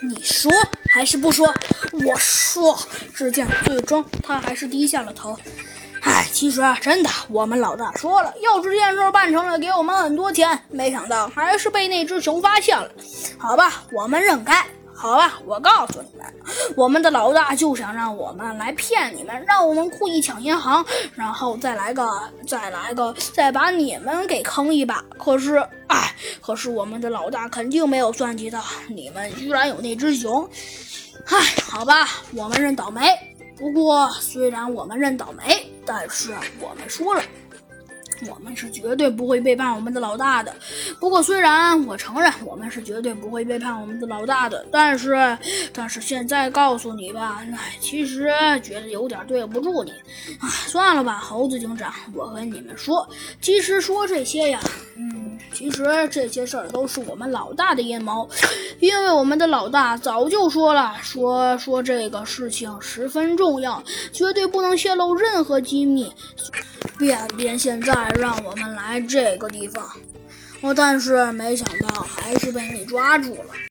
你说还是不说？我说。只见最终他还是低下了头。唉，其实啊，真的，我们老大说了，要是这件事办成了，给我们很多钱。没想到还是被那只熊发现了。好吧，我们认该。好吧，我告诉你们，我们的老大就想让我们来骗你们，让我们故意抢银行，然后再来个，再来个，再把你们给坑一把。可是，哎，可是我们的老大肯定没有算计到你们居然有那只熊。唉，好吧，我们认倒霉。不过，虽然我们认倒霉，但是我们输了。我们是绝对不会背叛我们的老大的。不过，虽然我承认我们是绝对不会背叛我们的老大的，但是，但是现在告诉你吧，哎，其实觉得有点对不住你。哎，算了吧，猴子警长，我和你们说，其实说这些呀，嗯，其实这些事儿都是我们老大的阴谋，因为我们的老大早就说了，说说这个事情十分重要，绝对不能泄露任何机密。便便现在让我们来这个地方，我，但是没想到还是被你抓住了。